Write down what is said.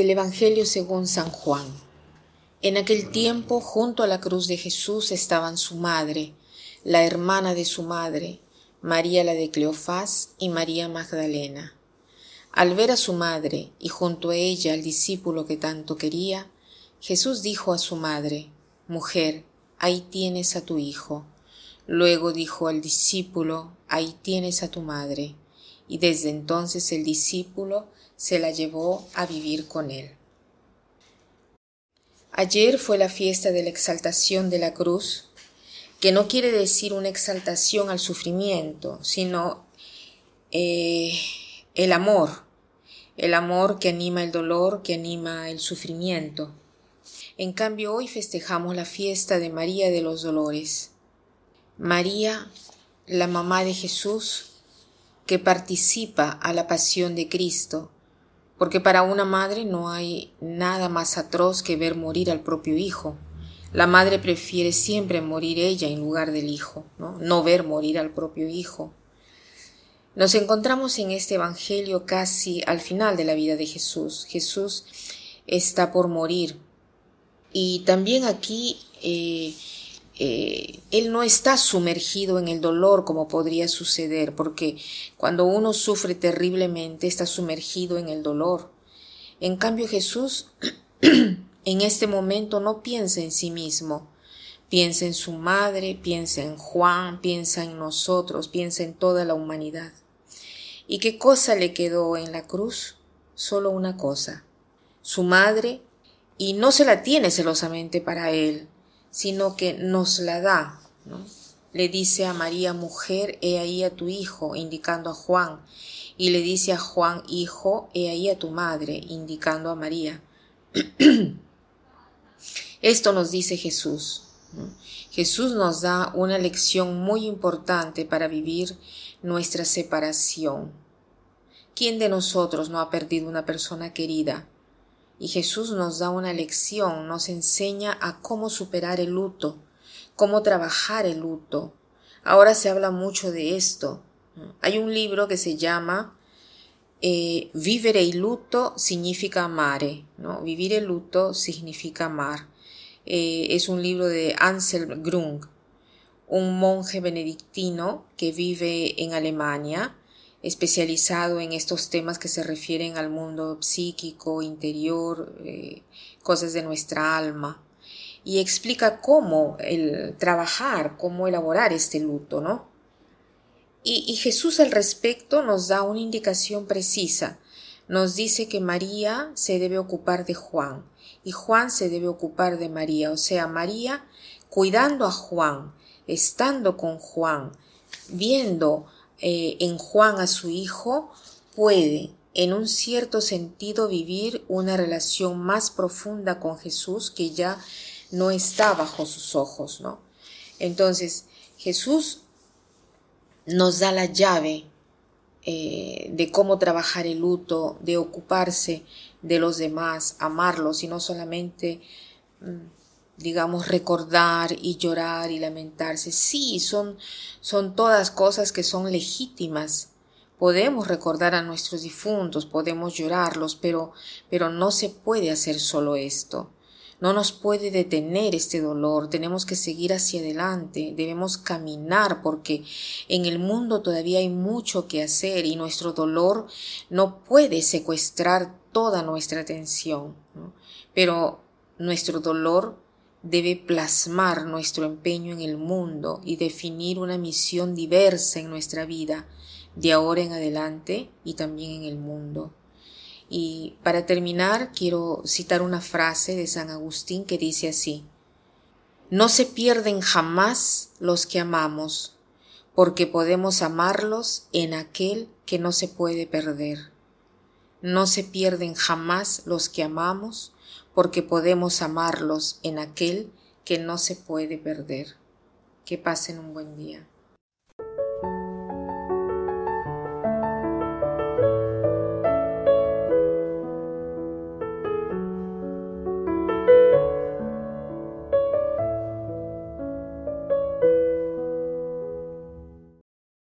Del Evangelio según San Juan. En aquel tiempo, junto a la cruz de Jesús estaban su madre, la hermana de su madre, María la de Cleofás y María Magdalena. Al ver a su madre y junto a ella al discípulo que tanto quería, Jesús dijo a su madre, Mujer, ahí tienes a tu hijo. Luego dijo al discípulo, Ahí tienes a tu madre. Y desde entonces el discípulo se la llevó a vivir con él. Ayer fue la fiesta de la exaltación de la cruz, que no quiere decir una exaltación al sufrimiento, sino eh, el amor, el amor que anima el dolor, que anima el sufrimiento. En cambio, hoy festejamos la fiesta de María de los Dolores. María, la mamá de Jesús, que participa a la pasión de Cristo, porque para una madre no hay nada más atroz que ver morir al propio hijo. La madre prefiere siempre morir ella en lugar del hijo, no, ver morir al propio hijo. Nos encontramos en este Evangelio casi al final de la vida de Jesús. Jesús está por morir. Y también aquí eh, eh, él no está sumergido en el dolor como podría suceder, porque cuando uno sufre terriblemente está sumergido en el dolor. En cambio Jesús en este momento no piensa en sí mismo, piensa en su madre, piensa en Juan, piensa en nosotros, piensa en toda la humanidad. ¿Y qué cosa le quedó en la cruz? Solo una cosa, su madre, y no se la tiene celosamente para él, sino que nos la da. Le dice a María, mujer, he ahí a tu hijo, indicando a Juan, y le dice a Juan, hijo, he ahí a tu madre, indicando a María. Esto nos dice Jesús. Jesús nos da una lección muy importante para vivir nuestra separación. ¿Quién de nosotros no ha perdido una persona querida? Y Jesús nos da una lección, nos enseña a cómo superar el luto, cómo trabajar el luto. Ahora se habla mucho de esto. Hay un libro que se llama eh, Vivere il luto significa amare, ¿no? Vivir el luto significa amar. Eh, es un libro de Anselm Grung, un monje benedictino que vive en Alemania especializado en estos temas que se refieren al mundo psíquico, interior, eh, cosas de nuestra alma, y explica cómo el trabajar, cómo elaborar este luto, ¿no? Y, y Jesús al respecto nos da una indicación precisa. Nos dice que María se debe ocupar de Juan y Juan se debe ocupar de María, o sea, María cuidando a Juan, estando con Juan, viendo eh, en Juan a su hijo, puede, en un cierto sentido, vivir una relación más profunda con Jesús que ya no está bajo sus ojos, ¿no? Entonces, Jesús nos da la llave eh, de cómo trabajar el luto, de ocuparse de los demás, amarlos y no solamente mm, digamos, recordar y llorar y lamentarse. Sí, son, son todas cosas que son legítimas. Podemos recordar a nuestros difuntos, podemos llorarlos, pero, pero no se puede hacer solo esto. No nos puede detener este dolor, tenemos que seguir hacia adelante, debemos caminar porque en el mundo todavía hay mucho que hacer y nuestro dolor no puede secuestrar toda nuestra atención. Pero nuestro dolor debe plasmar nuestro empeño en el mundo y definir una misión diversa en nuestra vida, de ahora en adelante y también en el mundo. Y para terminar, quiero citar una frase de San Agustín que dice así, No se pierden jamás los que amamos, porque podemos amarlos en aquel que no se puede perder. No se pierden jamás los que amamos, porque podemos amarlos en aquel que no se puede perder. Que pasen un buen día.